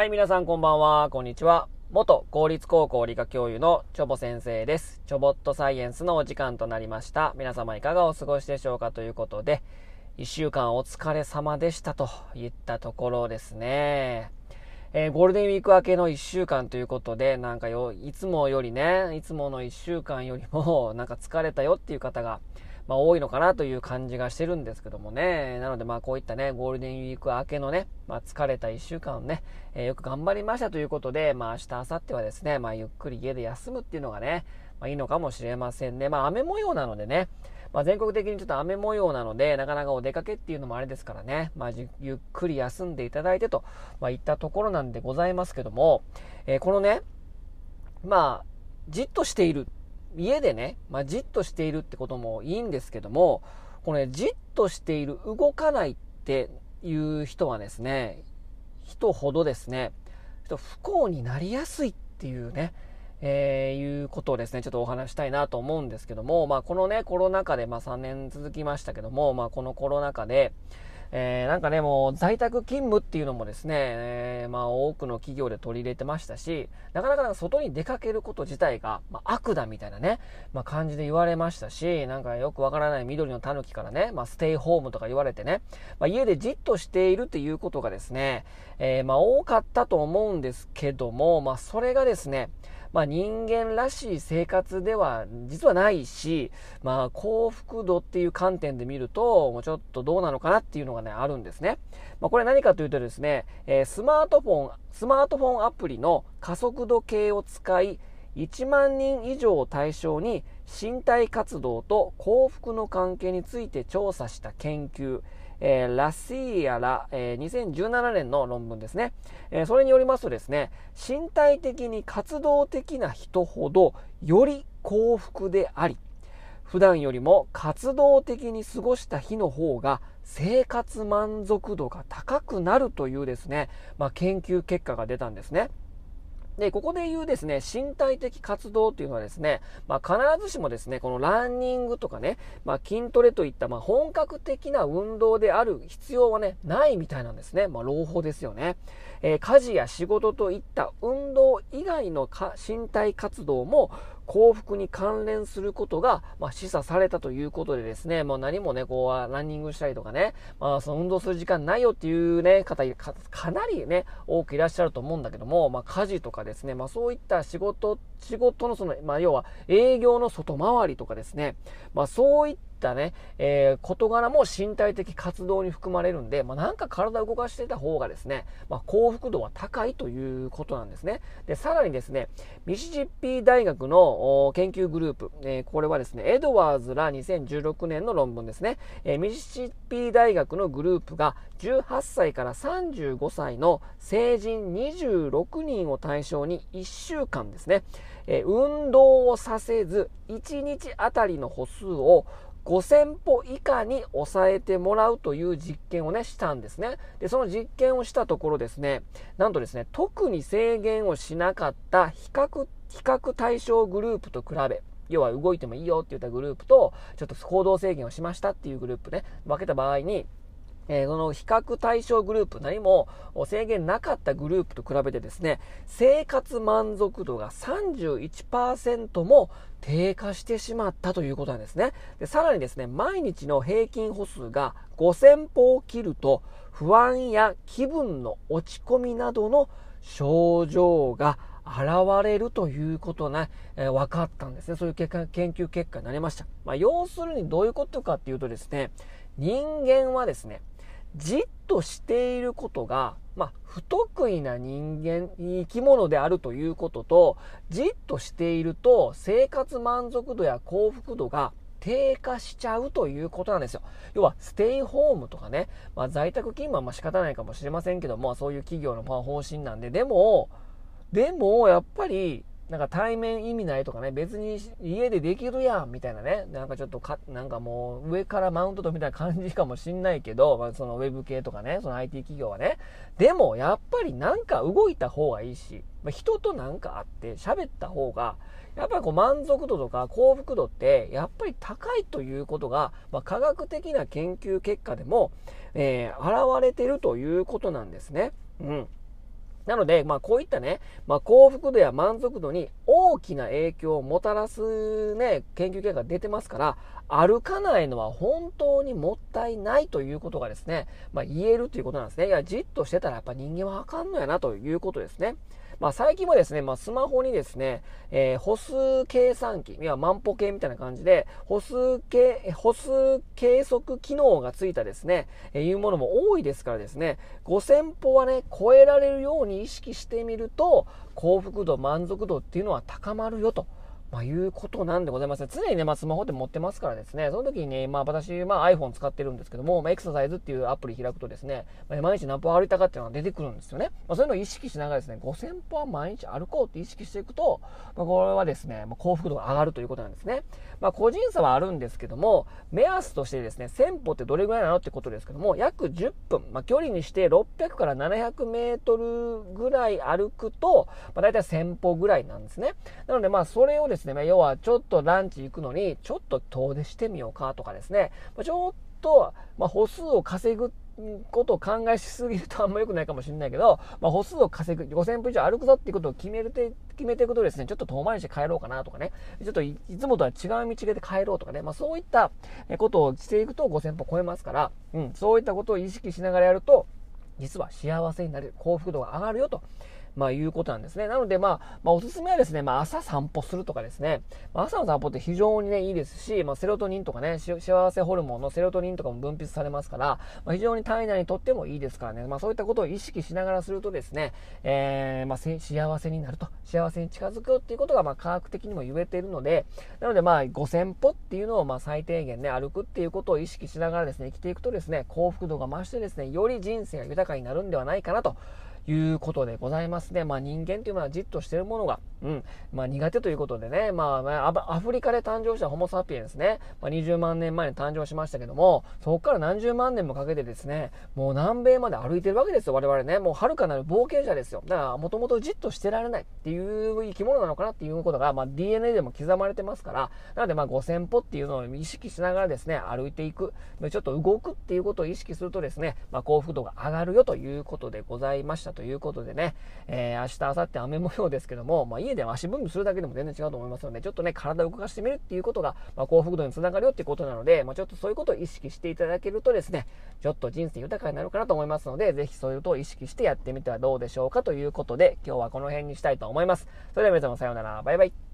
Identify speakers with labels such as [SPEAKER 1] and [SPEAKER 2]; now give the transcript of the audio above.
[SPEAKER 1] はい、皆さんこんばんは。こんにちは。元公立高校理科教諭のチョボ先生です。チョボットサイエンスのお時間となりました。皆様いかがお過ごしでしょうかということで、1週間お疲れ様でしたといったところですね。えー、ゴールデンウィーク明けの1週間ということで、なんかよ、いつもよりね、いつもの1週間よりも、なんか疲れたよっていう方が、まあ、多いのかなという感じがしてるんですけどもね。なので、まあ、こういったね、ゴールデンウィーク明けのね、まあ、疲れた1週間をね、えー、よく頑張りましたということで、まあ、明日、明後日はですね、まあ、ゆっくり家で休むっていうのがね、まあ、いいのかもしれませんね。まあ、雨模様なのでね、まあ、全国的にちょっと雨模様なので、なかなかお出かけっていうのもあれですからね、まあ、ゆっくり休んでいただいてと、まあ、いったところなんでございますけども、えー、このね、まあ、じっとしている家でね、まあ、じっとしているってこともいいんですけども、これ、ね、じっとしている、動かないっていう人はですね、人ほどですね、不幸になりやすいっていうね、えー、いうことをですね、ちょっとお話したいなと思うんですけども、まあ、このね、コロナ禍で、まあ、3年続きましたけども、まあ、このコロナ禍で、えー、なんかね、もう在宅勤務っていうのもですね、えー、まあ多くの企業で取り入れてましたし、なかなか外に出かけること自体が、まあ、悪だみたいなね、まあ感じで言われましたし、なんかよくわからない緑の狸からね、まあステイホームとか言われてね、まあ家でじっとしているっていうことがですね、えー、まあ多かったと思うんですけども、まあそれがですね、まあ、人間らしい生活では実はないし、まあ、幸福度っていう観点で見ると、もうちょっとどうなのかなっていうのがね、あるんですね。まあ、これ何かというとですね、えー、スマートフォン、スマートフォンアプリの加速度計を使い、1万人以上を対象に身体活動と幸福の関係について調査した研究、えー、ラシーアら、えー、2017年の論文ですね、えー、それによりますとですね、身体的に活動的な人ほどより幸福であり、普段よりも活動的に過ごした日の方が生活満足度が高くなるというですね、まあ、研究結果が出たんですね。で、ここで言うですね、身体的活動というのはですね、まあ、必ずしもですね、このランニングとかね、まあ、筋トレといった、まあ、本格的な運動である必要はね、ないみたいなんですね。まあ、朗報ですよね。えー、家事や仕事といった運動以外の身体活動も幸福に関連することが、まあ、示唆されたということでですね、もう何もね、こう、ランニングしたりとかね、まあ、その運動する時間ないよっていうね、方か、かなりね、多くいらっしゃると思うんだけども、まあ、家事とかですね、まあ、そういった仕事、仕事のその、まあ、要は営業の外回りとかですね、まあ、そういったったね、えー、事柄も身体的活動に含まれるんで、まあ、なんか体を動かしてた方がですね、まあ、幸福度は高いということなんですね。で、さらにですね、ミシシッピ大学の研究グループ、えー、これはですね、エドワーズら2016年の論文ですね、えー、ミシシッピ大学のグループが18歳から35歳の成人26人を対象に1週間ですね、え運動をさせず1日あたりの歩数を5000歩以下に抑えてもらうという実験をね、したんですね。で、その実験をしたところですね、なんとですね、特に制限をしなかった比較、比較対象グループと比べ、要は動いてもいいよって言ったグループと、ちょっと行動制限をしましたっていうグループね、分けた場合に、えー、この比較対象グループ、何も制限なかったグループと比べてですね、生活満足度が31%も低下してしまったということなんですね。で、さらにですね、毎日の平均歩数が5000歩を切ると、不安や気分の落ち込みなどの症状が現れるということが、えー、分かったんですね。そういう結果研究結果になりました。まあ、要するにどういうことかっていうとですね、人間はですね、じっとしていることが、まあ、不得意な人間、生き物であるということと、じっとしていると生活満足度や幸福度が低下しちゃうということなんですよ。要は、ステイホームとかね、まあ、在宅勤務はま仕方ないかもしれませんけども、そういう企業のま方針なんで、でも、でも、やっぱり、なんか対面意味ないとかね、別に家でできるやんみたいなね、なんかちょっとか、なんかもう上からマウントとみたいな感じかもしんないけど、まあ、そのウェブ系とかね、その IT 企業はね。でもやっぱりなんか動いた方がいいし、まあ、人となんかあって喋った方が、やっぱりこう満足度とか幸福度ってやっぱり高いということが、まあ、科学的な研究結果でも、えー、現れてるということなんですね。うん。なので、まあ、こういったね、まあ、幸福度や満足度に大きな影響をもたらすね、研究結果が出てますから、歩かないのは本当にもったいないということがですね、まあ、言えるということなんですね。いや、じっとしてたらやっぱ人間はあかんのやなということですね。まあ、最近はですね、まあ、スマホにですね、えー、歩数計算機、いや、万歩計みたいな感じで、歩数計、歩数計測機能がついたですね、えー、いうものも多いですからですね、5000歩はね、超えられるように意識してみると、幸福度、満足度っていうのは高まるよと。まあ、いうことなんでございますね。常にね、まあ、スマホって持ってますからですね、その時にね、まあ、私、まあ、iPhone 使ってるんですけども、まあ、エクササイズっていうアプリ開くとですね、まあ、毎日何歩歩いたかっていうのが出てくるんですよね。まあ、そういうのを意識しながらですね、5000歩は毎日歩こうって意識していくと、まあ、これはですね、まあ、幸福度が上がるということなんですね。まあ、個人差はあるんですけども、目安としてですね、1000歩ってどれぐらいなのってことですけども、約10分、まあ、距離にして600から700メートルぐらい歩くと、まあ、大体1000歩ぐらいなんですね。なので、まあ、それをですね、まあ、要はちょっとランチ行くのに、ちょっと遠出してみようかとかですね、まあ、ちょっと、まあ、歩数を稼ぐことを考えしすぎるとあんま良くないかもしれないけど、まあ、歩数を稼ぐ、5000歩以上歩くぞっていうことを決めて、決めていくとですね、ちょっと遠回りして帰ろうかなとかね、ちょっといつもとは違う道で帰ろうとかね、まあ、そういったことをしていくと5000歩超えますから、うん、そういったことを意識しながらやると、実は幸せになる、幸福度が上がるよと。まあ、いうことなんですね。なので、まあ、まあ、おすすめはですね、まあ、朝散歩するとかですね、まあ、朝の散歩って非常にね、いいですし、まあ、セロトニンとかね、幸せホルモンのセロトニンとかも分泌されますから、まあ、非常に体内にとってもいいですからね、まあ、そういったことを意識しながらするとですね、えー、まあ、幸せになると、幸せに近づくっていうことが、まあ、科学的にも言えているので、なので、まあ、5000歩っていうのを、まあ、最低限ね、歩くっていうことを意識しながらですね、生きていくとですね、幸福度が増してですね、より人生が豊かになるんではないかなと、いうことでございますね。まあ人間というのはじっとしているものが、うん、まあ苦手ということでね、まあ、アフリカで誕生したホモ・サピエンスね、まあ、20万年前に誕生しましたけども、そこから何十万年もかけてですね、もう南米まで歩いてるわけですよ、我々ね。もう遥かなる冒険者ですよ。だから、もともとじっとしてられないっていう生き物なのかなっていうことが、まあ DNA でも刻まれてますから、なのでまあ5000歩っていうのを意識しながらですね、歩いていく、ちょっと動くっていうことを意識するとですね、まあ幸福度が上がるよということでございましたしたということでね、えー、明日、明後日雨模様ですけども、まあ、家で足分布するだけでも全然違うと思いますので、ちょっとね、体を動かしてみるっていうことが、まあ、幸福度につながるよっていうことなので、まあ、ちょっとそういうことを意識していただけるとですね、ちょっと人生豊かになるかなと思いますので、ぜひそういうことを意識してやってみてはどうでしょうかということで、今日はこの辺にしたいと思います。それでは皆様さようなら、バイバイ。